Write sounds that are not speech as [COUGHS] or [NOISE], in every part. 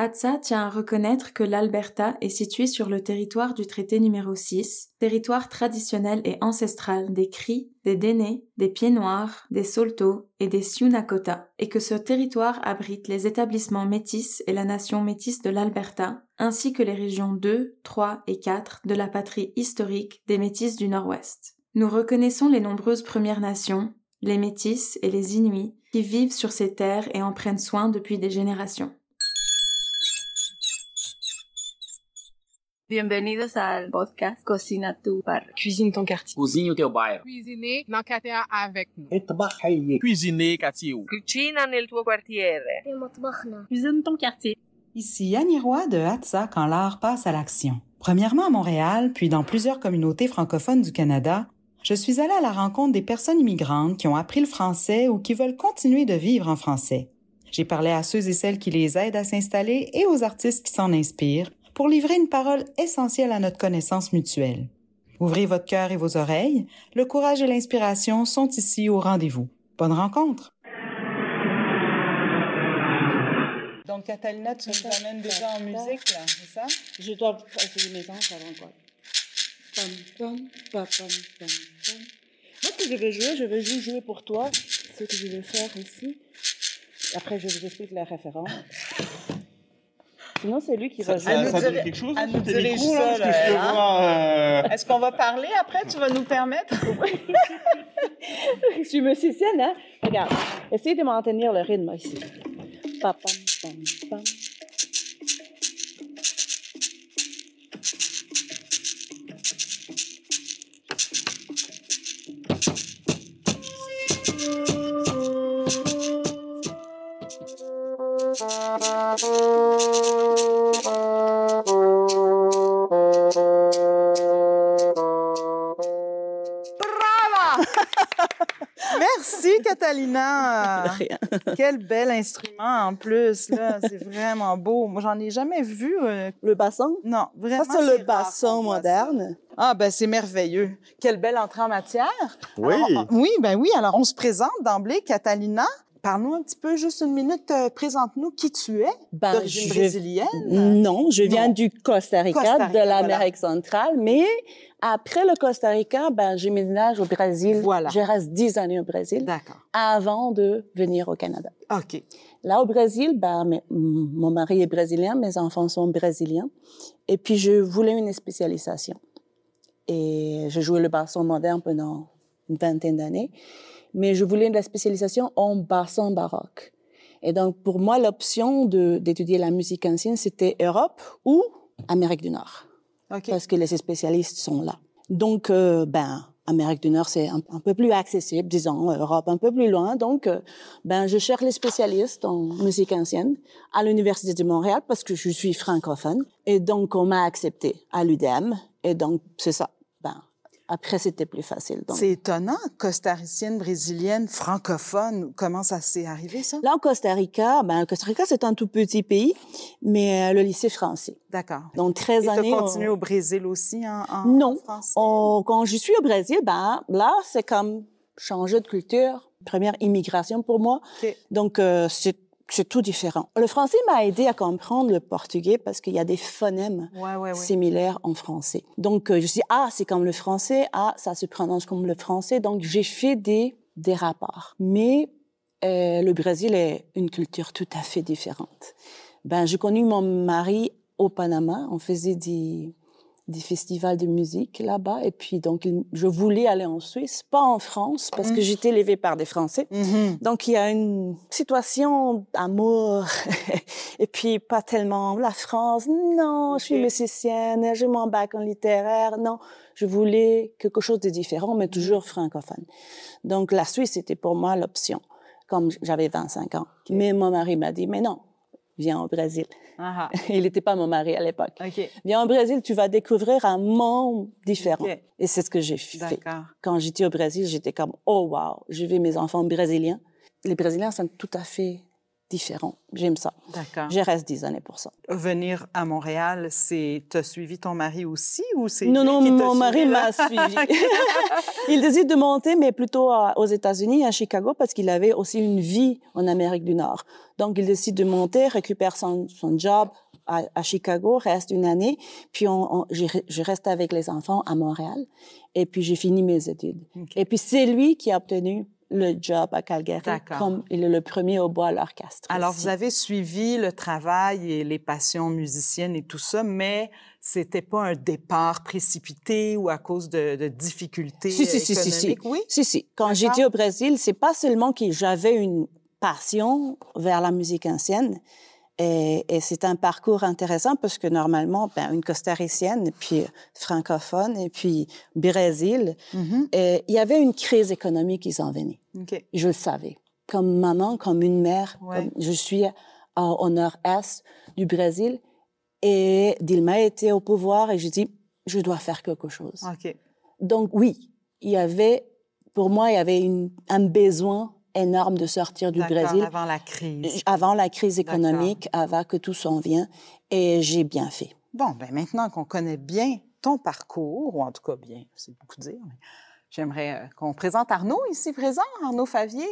ATSA tient à reconnaître que l'Alberta est située sur le territoire du traité numéro 6, territoire traditionnel et ancestral des Cris, des Dénés, des Pieds Noirs, des Saulteaux et des Sioux Nakota, et que ce territoire abrite les établissements métis et la nation métisse de l'Alberta, ainsi que les régions 2, 3 et 4 de la patrie historique des métis du Nord-Ouest. Nous reconnaissons les nombreuses Premières Nations, les métis et les Inuits qui vivent sur ces terres et en prennent soin depuis des générations. Bienvenidos al podcast Cocina tu Barrio. Cuisine ton quartier. Cozinhe o teu bairro. Cuisiner na quartier avec nous? Cuisiner quartier. Cucina nel tuo quartiere. Cuisine ton quartier. Ici Annie Roy de Hatsa quand l'art passe à l'action. Premièrement à Montréal, puis dans plusieurs communautés francophones du Canada, je suis allée à la rencontre des personnes immigrantes qui ont appris le français ou qui veulent continuer de vivre en français. J'ai parlé à ceux et celles qui les aident à s'installer et aux artistes qui s'en inspirent pour livrer une parole essentielle à notre connaissance mutuelle. Ouvrez votre cœur et vos oreilles, le courage et l'inspiration sont ici au rendez-vous. Bonne rencontre! Donc, Catalina, tu nous amènes déjà en musique, là, c'est ça? Je dois essayer mes hanches avant quoi? Pam, pam, pam, pam, pam, pam. Moi, ce que je vais jouer, je vais juste jouer pour toi ce que je vais faire ici. Après, je vous explique la référence. Sinon, c'est lui qui va Ça, ça, ça donne quelque chose? nous vois... euh, Est-ce qu'on va parler après? Tu vas nous permettre? [LAUGHS] je suis musicienne, hein? Regarde, essayez de maintenir le rythme ici. Pa, pam, pam, pam. De [LAUGHS] rien. Quel bel instrument en plus, là. C'est vraiment beau. Moi, j'en ai jamais vu. euh, Le basson? Non, vraiment. Ça, c'est le rare basson moderne. Ah, ben c'est merveilleux. Quelle belle entrée en matière. Oui. Alors, on- oui, ben oui. Alors, on se présente d'emblée, Catalina. Parle-nous un petit peu, juste une minute. euh, Présente-nous qui tu es, Ben, d'origine je- brésilienne. Non, je viens Non. du Costa Rica, Costa Rica, de l'Amérique voilà. centrale, mais après le Costa Rica, ben, j'ai ménage au Brésil. Voilà. Je reste dix années au Brésil D'accord. avant de venir au Canada. OK. Là, au Brésil, ben, mes- mon mari est brésilien, mes enfants sont brésiliens. Et puis, je voulais une spécialisation. Et je jouais le basson moderne pendant une vingtaine d'années. Mais je voulais la spécialisation en basson baroque. Et donc, pour moi, l'option d'étudier la musique ancienne, c'était Europe ou Amérique du Nord. Parce que les spécialistes sont là. Donc, euh, ben, Amérique du Nord, c'est un, un peu plus accessible, disons, Europe un peu plus loin. Donc, euh, ben, je cherche les spécialistes en musique ancienne à l'Université de Montréal parce que je suis francophone. Et donc, on m'a accepté à l'UDM. Et donc, c'est ça. Après, c'était plus facile. C'est étonnant, costaricienne, brésilienne, francophone. Comment ça s'est arrivé, ça? Là, au Costa Rica, ben, Costa Rica, c'est un tout petit pays, mais euh, le lycée français. D'accord. Donc, 13 Et tu années. on- continué au Brésil aussi en, en Non. en français? On- quand je suis au Brésil, ben, là, c'est comme changer de culture, première immigration pour moi. Donc, euh, c'est c'est tout différent. Le français m'a aidé à comprendre le portugais parce qu'il y a des phonèmes Ouais, ouais, ouais. similaires en français. Donc, euh, je dis, ah, c'est comme le français, ah, ça se prononce comme le français. Donc, j'ai fait des, des rapports. Mais euh, le Brésil est une culture tout à fait différente. Ben, j'ai connu mon mari au Panama. On faisait des, des festivals de musique là-bas. Et puis, donc, je voulais aller en Suisse, pas en France, parce que Mm. j'étais élevée par des Français. Mhm. Donc, il y a une situation d'amour. [LAUGHS] et puis, pas tellement la France. Non, je suis musicienne, j'ai mon bac en littéraire. Non, je voulais quelque chose de différent, mais toujours francophone. Donc, la Suisse, c'était pour moi l'option, comme j'avais 25 ans. Mais mon mari m'a dit, mais non, viens au Brésil. [LAUGHS] Il n'était pas mon mari à l'époque. Viens au Brésil, tu vas découvrir un monde différent. Et c'est ce que j'ai fait. Quand j'étais au Brésil, j'étais comme, oh wow, j'ai vu mes enfants brésiliens. Les Brésiliens sont tout à fait différent. J'aime ça. D'accord. Je reste dix années pour ça. Venir à Montréal, c'est t'as suivi ton mari aussi ou c'est Non, lui non, qui mon mari m'a suivi. [LAUGHS] [LAUGHS] il décide de monter, mais plutôt aux États-Unis, à Chicago, parce qu'il avait aussi une vie en Amérique du Nord. Donc, il décide de monter, récupère son, son job à, à Chicago, reste une année, puis on, on- je, re- je reste avec les enfants à Montréal, et puis j'ai fini mes études. Et puis c'est lui qui a obtenu le job à Calgary, comme il est le premier au bois à l'orchestre. Alors, ici. vous avez suivi le travail et les passions musiciennes et tout ça, mais c'était pas un départ précipité ou à cause de, de difficultés Si, si, si, si, si. économiques, oui? Si, si. Quand j'étais au Brésil, c'est pas seulement que j'avais une passion vers la musique ancienne, et, et c'est un parcours intéressant parce que normalement, ben, une costaricienne, puis francophone, et puis Brésil, Mhm. et il y avait une crise économique qui s'en venait. Je le savais. Comme maman, comme une mère, Ouais. comme- je suis à- au nord-est du Brésil, et Dilma était au pouvoir, et je dis, je dois faire quelque chose. Donc oui, il y avait, pour moi, il y avait une- un besoin énorme de sortir du Brésil avant la crise. avant la crise économique, avant que tout s'en vienne, et j'ai bien fait. Bon, ben maintenant qu'on connaît bien ton parcours, ou en tout cas bien, c'est beaucoup dire, mais j'aimerais euh, qu'on présente Arnaud ici présent, Arnaud Favier.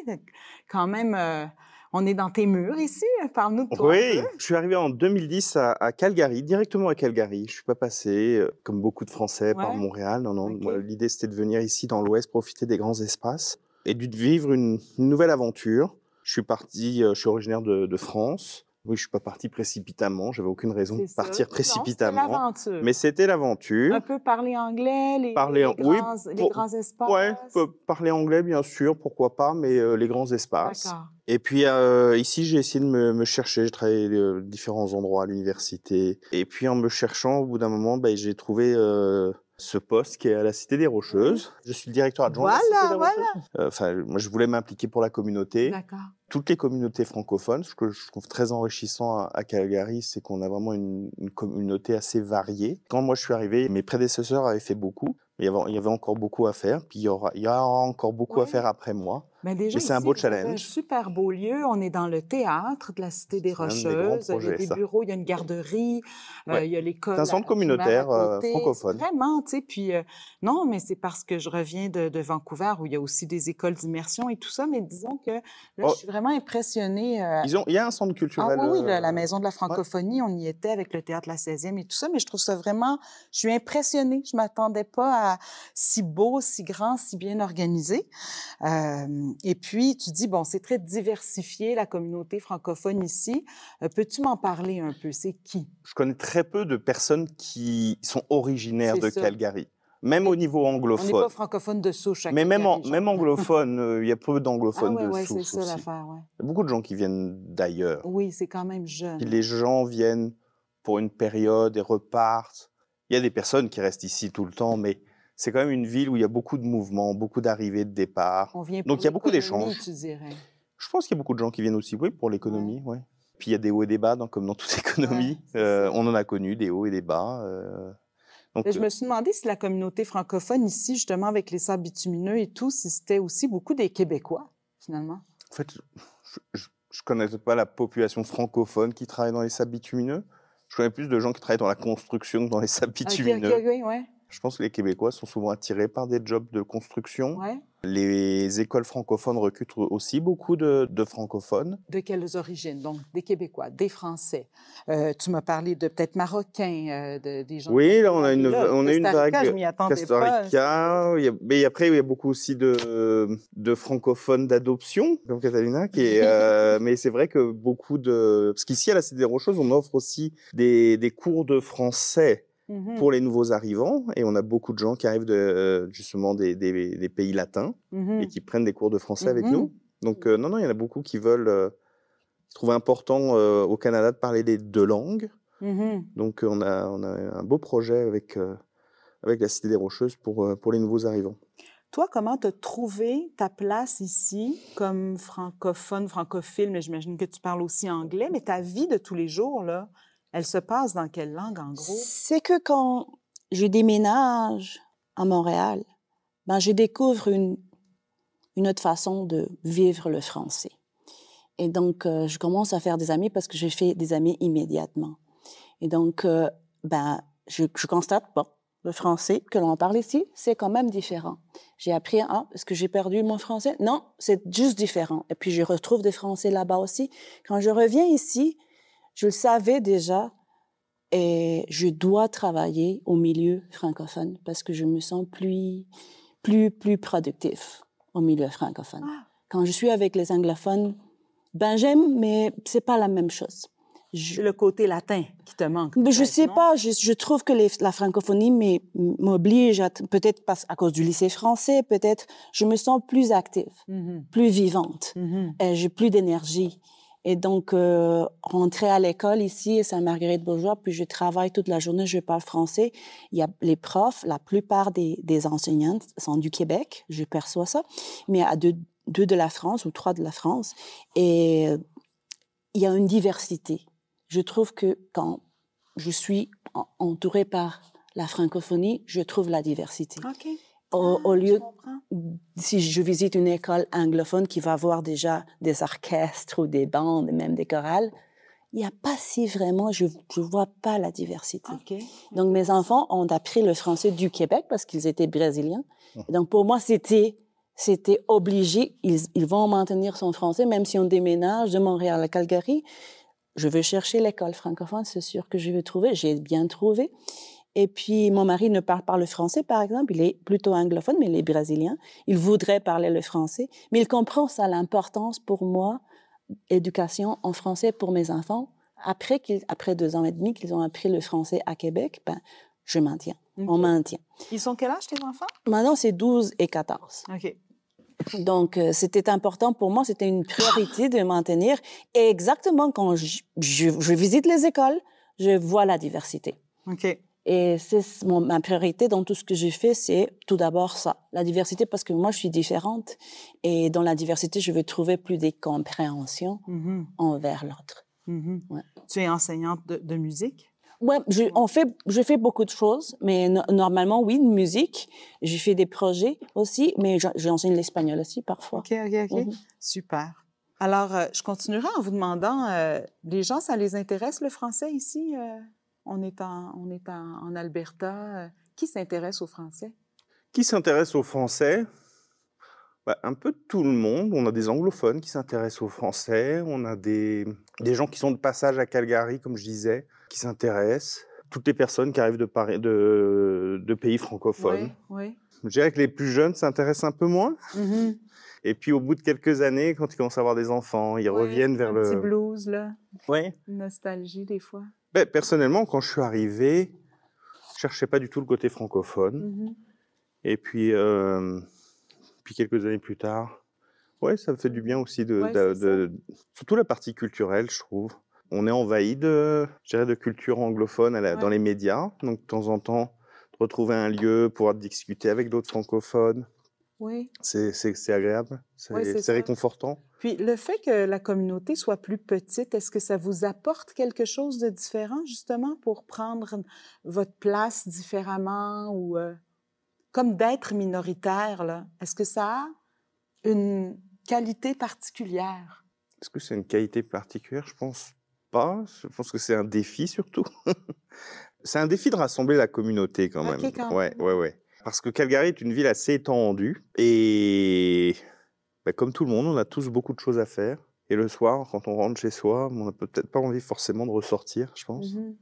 Quand même, euh, on est dans tes murs ici. Parle-nous de toi. Oui, je suis arrivé en 2010 à, à Calgary, directement à Calgary. Je suis pas passé, euh, comme beaucoup de Français, par. Montréal. Non, non. L'idée, c'était de venir ici dans l'Ouest, profiter des grands espaces et de vivre une, nouvelle aventure. Je suis parti, euh, je suis originaire de, de France. Oui, je suis pas parti précipitamment. J'avais aucune raison de partir Non, précipitamment. l'aventure. Mais c'était l'aventure. Un peu parler anglais, les, Parler les oui, grands, les pour- grands espaces. Peut parler anglais, bien sûr, pourquoi pas, mais euh, les grands espaces. Et puis euh, ici, j'ai essayé de me, me chercher. J'ai travaillé à différents endroits à l'université. Et puis en me cherchant, au bout d'un moment, ben, j'ai trouvé euh, ce poste qui est à la Cité des Rocheuses. Je suis le directeur adjoint de la Voilà, Cité des voilà. Rocheuses. Euh, Enfin, moi, je voulais m'impliquer pour la communauté. D'accord. Toutes les communautés francophones, ce que je trouve très enrichissant à, à Calgary, c'est qu'on a vraiment une, une communauté assez variée. Quand moi je suis arrivé, mes prédécesseurs avaient fait beaucoup, mais il y avait, il y avait encore beaucoup à faire. Puis il y aura, il y aura encore beaucoup à faire après moi. Mais déjà, c'est un beau Un challenge. super beau lieu. On est dans le théâtre de la Cité des un des Rocheuses. grands il y a projets, des ça. bureaux, il y a une garderie, euh, il y a l'école. C'est un centre communautaire, euh, francophone. Vraiment, tu sais. Puis, euh, non, mais c'est parce que je reviens de, de Vancouver où il y a aussi des écoles d'immersion et tout ça. Mais disons que là, Oh. je suis vraiment impressionnée. Ils ont, il y a un centre ah culturel. oui, oui, la, la Maison de la francophonie, on y était avec le Théâtre La 16e et tout ça, mais je trouve ça vraiment, je suis impressionnée. Je m'attendais pas à si beau, si grand, si bien organisé. Euh, et puis, tu dis, bon, c'est très diversifié, la communauté francophone ici. Euh, Peux-tu m'en parler un peu? C'est qui? Je connais très peu de personnes qui sont originaires C'est de ça. Calgary, même au niveau On n'est pas anglophone. francophone de souche. à Mais même, en, même anglophone, euh, il y a peu Ah d'anglophones ouais, de ouais, c'est souche ça aussi. l'affaire, ouais. Il y a beaucoup de gens qui viennent d'ailleurs. Oui, c'est quand même jeune. Puis les gens viennent pour une période et repartent. Il y a des personnes qui restent ici tout le temps, mais c'est quand même une ville où il y a beaucoup de mouvements, beaucoup d'arrivées, de départs. Donc, il y a beaucoup d'échanges. Je pense qu'il y a beaucoup de gens qui viennent aussi, oui, pour l'économie, ouais. Puis il y a des hauts et des bas, dans- comme dans toute [LAUGHS] économie. Euh, on en a connu des hauts et des bas. euh. Donc, je me suis demandé si la communauté francophone ici, justement, avec les sables bitumineux et tout, si c'était aussi beaucoup des Québécois, finalement. En fait, je ne connais pas la population francophone qui travaille dans les sables bitumineux. Je connais plus de gens qui travaillent dans la construction que dans les sables bitumineux. ok, ouais, Je pense que les Québécois sont souvent attirés par des jobs de construction. ouais. Les écoles francophones recrutent aussi beaucoup de, de francophones. De quelles origines? Donc, des Québécois, des Français. Euh, tu m'as parlé de peut-être Marocains, euh, de, des gens... Oui, là, on a une, Là, on a une vague. je m'y attendais Costa pas. Il y a- mais après, il y a beaucoup aussi de, de francophones d'adoption, comme Catalina, qui est, euh, [LAUGHS] mais c'est vrai que beaucoup de, parce qu'ici, à la Cité des Rocheuses, on offre aussi des, des cours de français Mhm, pour les nouveaux arrivants, et on a beaucoup de gens qui arrivent de, euh, justement des, des- des pays latins mhm. et qui prennent des cours de français avec nous. Donc, euh, non, non, il y en a beaucoup qui veulent, euh, qui trouvent important euh, au Canada de parler les deux langues. Donc, on a, on a un beau projet avec, avec la Cité des Rocheuses pour, pour les nouveaux arrivants. Toi, comment tu as trouvé ta place ici comme francophone, francophile, mais j'imagine que tu parles aussi anglais, mais ta vie de tous les jours, là, elle se passe dans quelle langue, en gros? C'est que quand je déménage à Montréal, ben, je découvre une, une autre façon de vivre le français. Et donc, euh, je commence à faire des amis parce que j'ai fait des amis immédiatement. Et donc, euh, ben, je, constate, bon, le français que l'on parle ici, c'est quand même différent. J'ai appris, ah, est-ce que j'ai perdu mon français? Non, c'est juste différent. Et puis, je retrouve des français là-bas aussi. Quand je reviens ici, je le savais déjà et je dois travailler au milieu francophone parce que je me sens plus, plus, plus productif au milieu francophone. Quand je suis avec les anglophones, ben j'aime, mais c'est pas la même chose. Je, le côté latin qui te manque. mais je sais pas, je, je trouve que les- la francophonie m'oblige, peut-être à cause du lycée français, peut-être, je me sens plus active, Mhm, plus vivante. mhm. Et j'ai plus d'énergie. Et donc, euh, rentrer à l'école ici à Sainte-Marguerite-Bourgeois, puis je travaille toute la journée, je parle français. Il y a les profs, la plupart des, des enseignantes sont du Québec, je perçois ça, mais a deux, deux de la France ou trois de la France. Et il y a une diversité. Je trouve que quand je suis en- entourée par la francophonie, je trouve la diversité. OK. Au, Ah, au lieu, si je visite une école anglophone qui va avoir déjà des orchestres ou des bandes, même des chorales, il n'y a pas si vraiment, je ne vois pas la diversité. Donc, mes enfants ont appris le français du Québec parce qu'ils étaient brésiliens. Et donc, pour moi, c'était, c'était obligé. Ils, ils vont maintenir son français, même si on déménage de Montréal à Calgary. Je veux chercher l'école francophone, c'est sûr que je vais trouver. J'ai bien trouvé. Et puis, mon mari ne parle pas le français, par exemple. Il est plutôt anglophone, mais il est brésilien. Il voudrait parler le français. Mais il comprend ça, l'importance pour moi, éducation en français pour mes enfants. Après, après deux ans et demi qu'ils ont appris le français à Québec, ben, je maintiens. On OK. maintient. Ils sont quel âge, tes enfants? Maintenant, c'est 12 et 14. OK. Donc, euh, c'était important pour moi, c'était une priorité de maintenir. Et exactement quand je, je- je visite les écoles, je vois la diversité. OK. Et c'est mon- ma priorité dans tout ce que j'ai fait, c'est tout d'abord ça, la diversité, parce que moi, je suis différente. Et dans la diversité, je veux trouver plus de compréhension Mhm, envers l'autre. mhm. Ouais. Tu es enseignante de, de musique? Ouais, je, on fait, je fais beaucoup de choses, mais no- normalement, oui, de musique. J'ai fait des projets aussi, mais j'en- j'enseigne l'espagnol aussi parfois. OK, OK, OK. Mhm. Super. Alors, euh, je continuerai en vous demandant, euh, les gens, ça les intéresse le français ici? euh? On est en, on est en, en Alberta. euh, qui s'intéresse au français? Qui s'intéresse au français? Bah, Un peu tout le monde. On a des anglophones qui s'intéressent au français. On a des, des gens qui sont de passage à Calgary, comme je disais, qui s'intéressent. Toutes les personnes qui arrivent de, Paris, de, de pays francophones. Oui, Je dirais que les plus jeunes s'intéressent un peu moins. oui. Mhm. Et puis au bout de quelques années, quand ils commencent à avoir des enfants, ils reviennent vers un petit le... blues, là. Une nostalgie, des fois. Ben, personnellement, quand je suis arrivé, je cherchais pas du tout le côté francophone. Mhm. Et puis, euh, puis quelques années plus tard, ouais, ça me fait du bien aussi de, Ouais, de- c'est de- surtout la partie culturelle, je trouve. On est envahi de, je dirais, de culture anglophone à la- dans les médias, donc de temps en temps, de retrouver un lieu, pouvoir discuter avec d'autres francophones, Oui. c'est agréable, c'est réconfortant. Puis le fait que la communauté soit plus petite, est-ce que ça vous apporte quelque chose de différent, justement, pour prendre votre place différemment ou euh, comme d'être minoritaire, là? Est-ce que ça a une qualité particulière? Est-ce que c'est une qualité particulière? Je pense pas. Je pense que c'est un défi surtout. [LAUGHS] c'est un défi de rassembler la communauté quand même. quand ouais, même. ouais, ouais. Parce que Calgary est une ville assez étendue et bah, comme tout le monde, on a tous beaucoup de choses à faire. Et le soir, quand on rentre chez soi, on n'a peut-être pas envie forcément de ressortir, je pense. Mhm.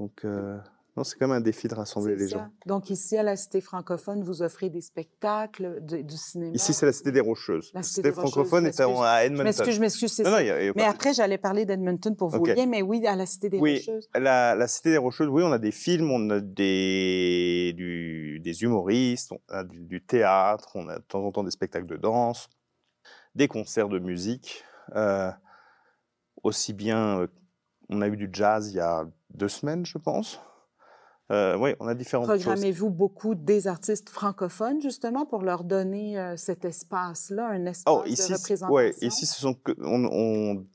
Donc, euh, non, c'est quand même un défi de rassembler les ça. gens. Donc ici, à la Cité francophone, vous offrez des spectacles, de- du cinéma. Ici, c'est la Cité des Rocheuses. La La Cité des francophone est à, Edmonton. m'excuse, je m'excuse, c'est Non, ça. non, il y a- il y a Mais après, j'allais parler d'Edmonton pour vos Ok. liens, mais oui, à la Cité des Oui, Rocheuses. La, la Cité des Rocheuses, oui, on a des films, on a des, du- des humoristes, on a du, du théâtre, on a de temps en temps des spectacles de danse, des concerts de musique. euh, aussi bien, euh, on a eu du jazz il y a deux semaines, je pense. Euh, oui, on a différentes. Programmez-vous beaucoup des artistes francophones, justement, pour leur donner euh, cet espace-là, un espace Oh, de ici, c- représentation? ouais, ici, ce sont que, on, on-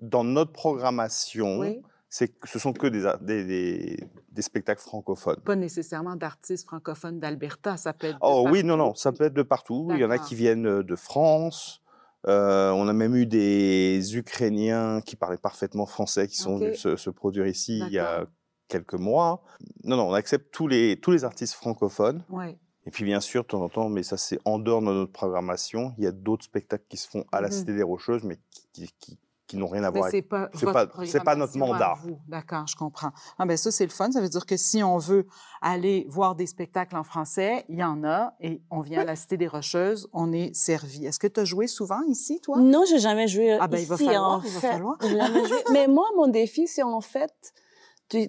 dans notre programmation, Oui, c'est, ce sont que des, a- des, des- des spectacles francophones. pas nécessairement d'artistes francophones d'Alberta, ça peut être de Oh oui, non, non, ça peut être de partout. Il y en a qui viennent euh, de France, Euh, on a même eu des Ukrainiens qui parlaient parfaitement français qui sont venus se, se produire ici il y a. quelques mois. Non, non, on accepte tous les, tous les artistes francophones. Oui. Et puis bien sûr, de temps en temps, mais ça c'est en dehors de notre programmation, il y a d'autres spectacles qui se font à la Mhm. Cité des Rocheuses, mais qui, qui, qui- qui n'ont rien à Mais voir avec... c'est pas, c'est pas- c'est pas notre mandat. D'accord, je comprends. Ah ben ça, c'est le fun. Ça veut dire que si on veut aller voir des spectacles en français, il y en a et on vient à la Cité des Rocheuses, on est servi. Est-ce que tu as joué souvent ici, toi? Non, j'ai jamais joué Ah ben, il va falloir, en il va fait. falloir. J'ai jamais joué. Mais moi, mon défi, c'est en fait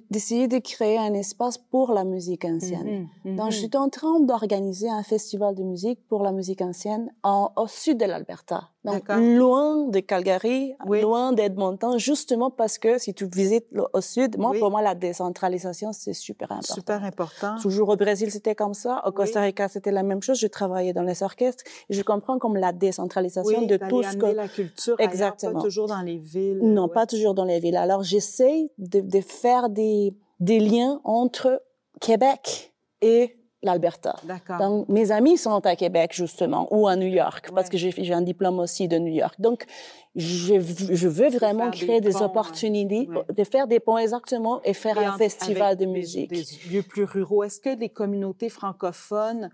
d'essayer de créer un espace pour la musique ancienne. Mhm, Donc, je suis en train d'organiser un festival de musique pour la musique ancienne en, au sud de l'Alberta. Donc, loin de Calgary, Oui. loin d'Edmonton, justement parce que si tu visites le- au sud, moi, Oui. pour moi, la décentralisation, c'est super important. Super important. Toujours au Brésil, c'était comme ça. Au Costa Rica, c'était la même chose. Je travaillais dans les orchestres et je comprends comme la décentralisation de tout ce que... la culture ailleurs, Exactement. pas toujours dans les villes. Non, ouais. pas toujours dans les villes. Alors, j'essaie de, de faire des, des liens entre Québec et l'Alberta. Donc, mes amis sont à Québec, justement, ou à New York, parce que j'ai un diplôme aussi de New York. Donc, je, je veux vraiment créer des, ponts, opportunités, Ouais. de faire des ponts exactement et faire Et un en- festival de des- musique. Des, lieux plus ruraux. Est-ce que les communautés francophones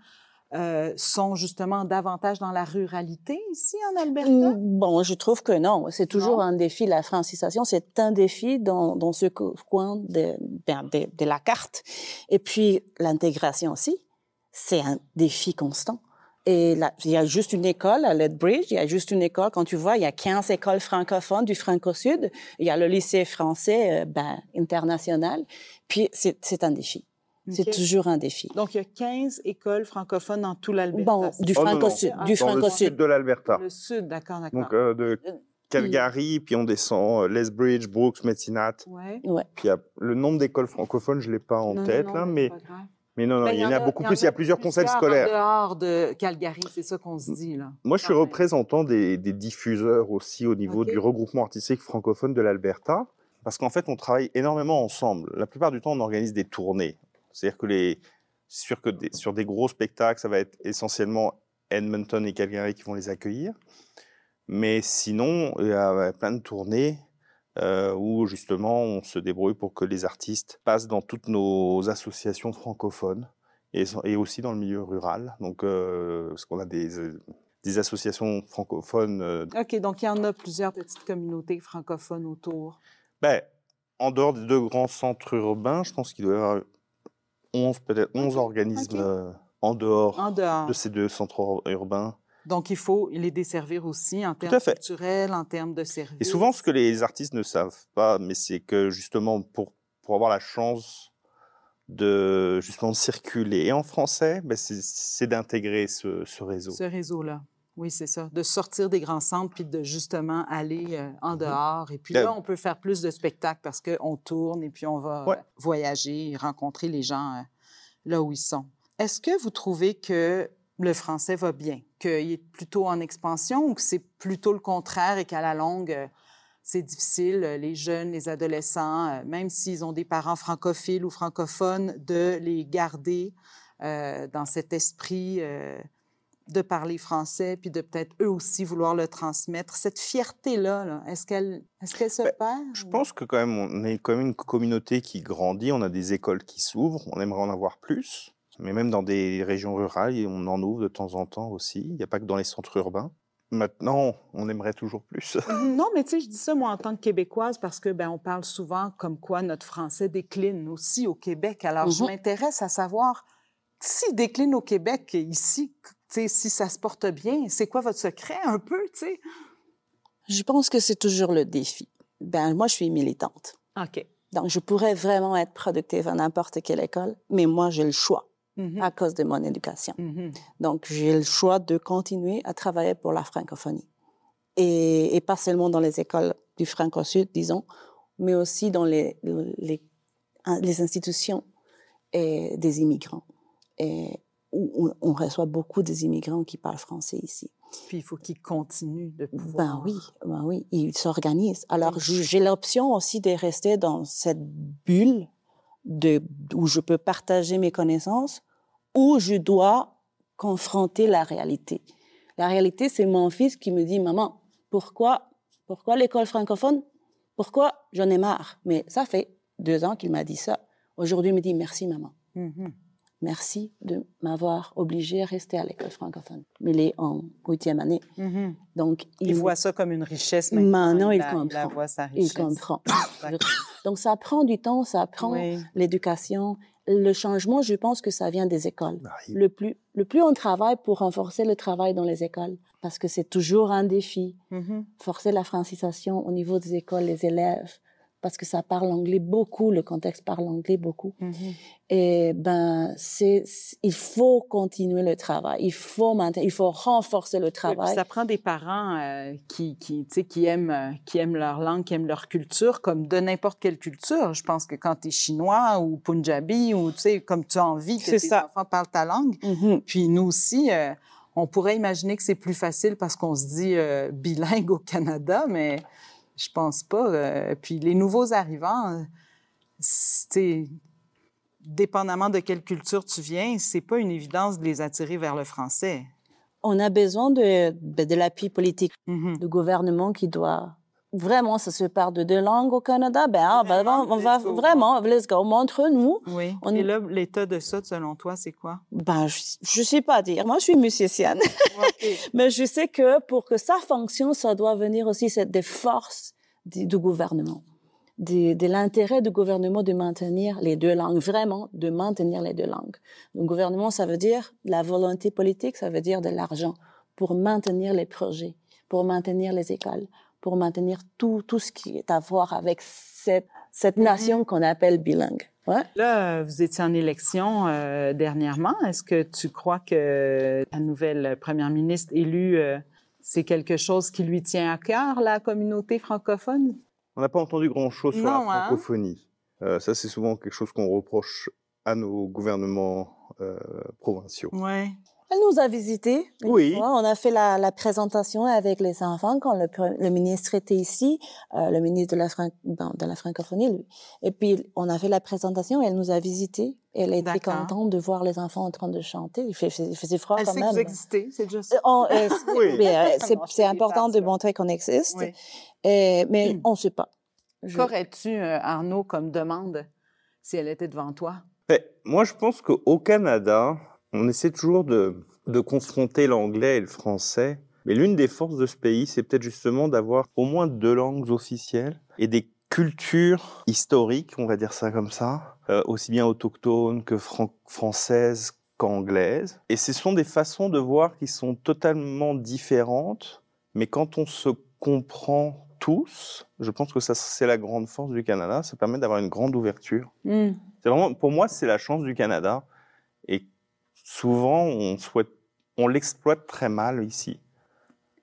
euh, sont justement davantage dans la ruralité ici en Alberta? Mm, Bon, je trouve que non. C'est toujours Non? un défi, la francisation. C'est un défi dans, dans ce co- coin de, ben, de, de la carte. Et puis, l'intégration aussi, c'est un défi constant. Et là, il y a juste une école à Lethbridge, il y a juste une école. Quand tu vois, il y a 15 écoles francophones du Franco-Sud. Il y a le lycée français euh, ben, international. Puis, c'est un défi. C'est toujours un défi. Donc, il y a 15 écoles francophones dans tout l'Alberta. Bon, du Oh. Franco-Sud. Du Dans le Franco-Sud. sud de l'Alberta. Le sud, d'accord, d'accord. Donc euh, de Calgary, puis on descend euh, Lethbridge, Brooks, Medinat. ouais. Ouais. Puis il y a le nombre d'écoles francophones, je l'ai pas en Non, tête non, là, c'est mais mais non, non, Ben, il y en a beaucoup plus. Il y a plusieurs conseils scolaires. En dehors de Calgary, c'est ça qu'on se dit, là. Moi, je suis représentant des, des diffuseurs aussi au niveau du regroupement artistique francophone de l'Alberta, parce qu'en fait, on travaille énormément ensemble. La plupart du temps, on organise des tournées. C'est-à-dire que les, c'est sûr que des- sur des gros spectacles, ça va être essentiellement Edmonton et Calgary qui vont les accueillir. Mais sinon, il y a plein de tournées euh, où justement, on se débrouille pour que les artistes passent dans toutes nos associations francophones et, et aussi dans le milieu rural. Donc, euh, parce qu'on a des, des associations francophones. euh, OK, donc il y en a plusieurs petites communautés francophones autour. ben, en dehors des deux grands centres urbains, je pense qu'il doit y avoir 11, peut-être 11 organismes euh, en dehors En dehors. de ces deux centres ur- urbains. Donc, il faut les desservir aussi en termes culturels, en termes de services. Et souvent, ce que les artistes ne savent pas, mais c'est que justement, pour, pour avoir la chance de justement de circuler et en français, ben, c'est- c'est d'intégrer ce, ce réseau. Ce réseau-là. Oui, c'est ça. De sortir des grands centres puis de justement aller euh, en Mhm. dehors. Et puis là, on peut faire plus de spectacles parce qu'on tourne et puis on va Ouais. euh, voyager et rencontrer les gens euh, là où ils sont. Est-ce que vous trouvez que le français va bien, qu'il est plutôt en expansion ou que c'est plutôt le contraire et qu'à la longue, euh, c'est difficile, les jeunes, les adolescents, même s'ils ont des parents francophiles ou francophones, de les garder dans cet esprit de parler français, puis de peut-être eux aussi vouloir le transmettre. Cette fierté-là, là, est-ce qu'elle est qu'elle se Ben, perd? Je ou- pense que quand même, on est quand même une communauté qui grandit, on a des écoles qui s'ouvrent, on aimerait en avoir plus, mais même dans des régions rurales, on en ouvre de temps en temps aussi, il n'y a pas que dans les centres urbains. Maintenant, on aimerait toujours plus. [LAUGHS] Non, mais tu sais, je dis ça, moi, en tant que Québécoise, parce que ben, on parle souvent comme quoi notre français décline aussi au Québec. Alors, je Mhm. m'intéresse à savoir s'il décline au Québec ici, sais, si ça se porte bien, c'est quoi votre secret un peu, tu sais? Je pense que c'est toujours le défi. Ben, moi, je suis militante. OK. Donc, je pourrais vraiment être productive à n'importe quelle école, mais moi, j'ai le choix Mhm. à cause de mon éducation. Mhm. Donc, j'ai le choix de continuer à travailler pour la francophonie. Et, et pas seulement dans les écoles du franco-sud, disons, mais aussi dans les, les, les institutions et des immigrants. Et on, on reçoit beaucoup des immigrants qui parlent français ici. Puis il faut qu'ils continuent de pouvoir. Ben oui, ben oui, ils s'organisent. Alors, j'ai j'ai l'option aussi de rester dans cette bulle de, où je peux partager mes connaissances, où je dois confronter la réalité. La réalité, c'est mon fils qui me dit, maman, pourquoi, pourquoi l'école francophone? Pourquoi j'en ai marre? Mais ça fait deux ans qu'il m'a dit ça. Aujourd'hui, il me dit, merci, maman. Mhm. Merci de m'avoir obligé à rester à l'école francophone. Mais il est en huitième année. Mhm. Donc, Il voit ça comme une richesse Maintenant, il la- comprend. la voit sa Il richesse. comprend. [COUGHS] D'accord. Donc, ça prend du temps, ça prend Oui. l'éducation. Le changement, je pense que ça vient des écoles. Il- Le plus, le plus on travaille pour renforcer le travail dans les écoles, parce que c'est toujours un défi, Mhm. forcer la francisation au niveau des écoles, les élèves, parce que ça parle anglais beaucoup, le contexte parle anglais beaucoup. Mhm. Et ben, c'est, il faut continuer le travail, il faut maintenir, il faut renforcer le travail. ça prend des parents euh, qui, qui, tu sais, qui, aiment, euh, qui aiment leur langue, qui aiment leur culture, comme de n'importe quelle culture. Je pense que quand tu es chinois ou punjabi, ou tu sais, comme tu as envie que tes ça. enfants parlent ta langue. Mhm. Puis nous aussi, euh, on pourrait imaginer que c'est plus facile parce qu'on se dit euh, bilingue au Canada, mais je pense pas. euh, puis les nouveaux arrivants, euh, c'est dépendamment de quelle culture tu viens, c'est pas une évidence de les attirer vers le français. On a besoin de, de, de l'appui politique Mhm. du gouvernement qui doit vraiment, ça se parle de deux langues au Canada, ben on va, Vraiment, on va let's go. vraiment, let's go, montre-nous. Oui. On- Et là, l'état de ça, selon toi, c'est quoi? Ben, je, je sais pas dire. Moi, je suis musicienne. [LAUGHS] Mais je sais que pour que ça fonctionne, ça doit venir aussi des forces du, du gouvernement, de, de l'intérêt du gouvernement de maintenir les deux langues, vraiment de maintenir les deux langues. Le gouvernement, ça veut dire la volonté politique, ça veut dire de l'argent pour maintenir les projets, pour maintenir les écoles, pour maintenir tout, tout ce qui est à voir avec cette, cette nation qu'on appelle bilingue. Ouais. Là, vous étiez en élection euh, dernièrement. Est-ce que tu crois que la nouvelle première ministre élue, euh, c'est quelque chose qui lui tient à cœur, la communauté francophone? On n'a pas entendu grand-chose sur Non, la hein? francophonie. Euh, ça, c'est souvent quelque chose qu'on reproche à nos gouvernements euh, provinciaux. Oui. Elle nous a visités. Oui. fois. On a fait la, la présentation avec les enfants quand le, ministre était ici, euh, le ministre de la, Fran- bon, de la francophonie, lui. Et puis, on a fait la présentation et elle nous a visités. Elle était contente de voir les enfants en train de chanter. Il, fait, il faisait froid Elle quand sait que même. vous existez, c'est juste Euh, on- euh, [LAUGHS] c'est- Oui. c'est important de montrer qu'on existe. Oui. Et- mais Hmm. on ne sait pas. Je- Qu'aurais-tu, euh, Arnaud, comme demande si elle était devant toi? Mais moi, je pense qu'au Canada, on essaie toujours de, de confronter l'anglais et le français. Mais l'une des forces de ce pays, c'est peut-être justement d'avoir au moins deux langues officielles et des cultures historiques, on va dire ça comme ça, euh, aussi bien autochtones que fran- françaises qu'anglaises. Et ce sont des façons de voir qui sont totalement différentes, mais quand on se comprend tous, je pense que ça, c'est la grande force du Canada, ça permet d'avoir une grande ouverture. Hmm. C'est vraiment, pour moi, c'est la chance du Canada. Et souvent, on souhaite, on l'exploite très mal ici.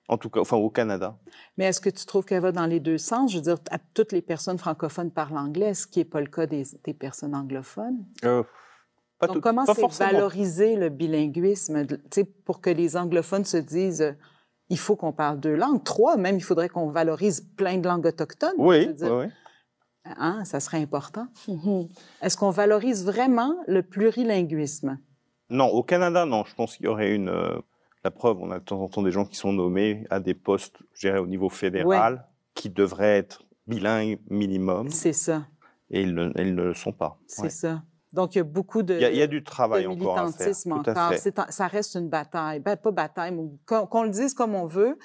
En tout cas, enfin, au Canada. Mais est-ce que tu trouves qu'elle va dans les deux sens? Je veux dire, à- toutes les personnes francophones parlent anglais, ce qui n'est pas le cas des, des personnes anglophones. Euh, pas Donc, tout- comment pas c'est valoriser le bilinguisme, de- tu sais, pour que les anglophones se disent, euh, il faut qu'on parle deux langues, trois même, il faudrait qu'on valorise plein de langues autochtones. je Oui, veux dire. oui, oui. Hein, ça serait important. Mhm. Est-ce qu'on valorise vraiment le plurilinguisme? Non, au Canada, non. Je pense qu'il y aurait une. euh, la preuve, on a de temps en temps des gens qui sont nommés à des postes, je dirais, au niveau fédéral, qui devraient être bilingues minimum, C'est ça, et ils ne, ils ne le sont pas. c'est Ouais. ça. Donc, il y a beaucoup de... Il y, a, il y a du de travail encore à faire. militantisme Tout à encore. fait. C'est ça reste une bataille. Ben, pas bataille, mais qu'on qu'on le dise comme on veut.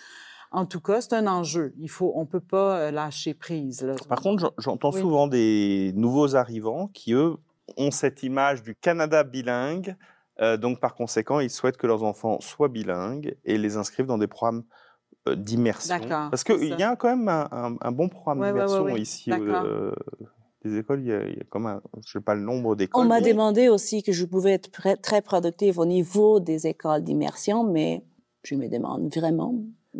En tout cas, c'est un enjeu. Il faut, on peut pas euh, lâcher prise. Là. Par contre, j'en- j'entends Oui. souvent des nouveaux arrivants qui, eux, ont cette image du Canada bilingue. Euh, donc, par conséquent, ils souhaitent que leurs enfants soient bilingues et les inscrivent dans des programmes euh, d'immersion. Parce qu'il y a quand même un, un- un bon programme Ouais, ouais, ouais, d'immersion ouais. ici. Euh, des écoles, il y a, il y a comme un, je sais pas le nombre d'écoles. On m'a mais- demandé aussi que je pouvais être très productive au niveau des écoles d'immersion, mais je me demande vraiment,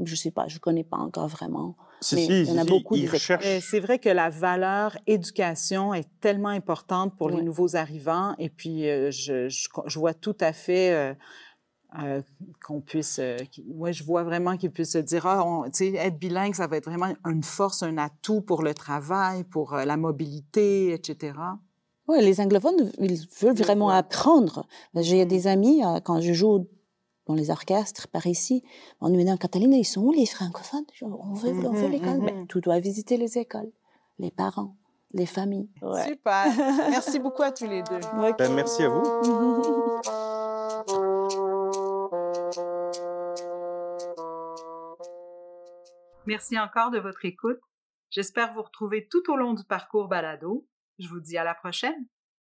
je sais pas, je connais pas encore vraiment. Si, mais si, il y en a si, beaucoup ils Mais C'est vrai que la valeur éducation est tellement importante pour les nouveaux arrivants. Et puis, euh, je, je, je vois tout à fait euh, euh, qu'on puisse... euh, je vois vraiment qu'ils puissent se dire, ah, on- être bilingue, ça va être vraiment une force, un atout pour le travail, pour euh, la mobilité, etc. Oui, les anglophones, ils veulent vraiment apprendre. J'ai Mhm. des amis, euh, quand je joue dans les orchestres par ici. On nous dit, Catalina, ils sont où les francophones? On veut, on veut Mhm, l'école. Mais tu dois visiter les écoles, les parents, les familles. Ouais. Super. [LAUGHS] Merci beaucoup à tous les deux. Ben, merci à vous. [LAUGHS] Merci encore de votre écoute. J'espère vous retrouver tout au long du parcours balado. Je vous dis à la prochaine.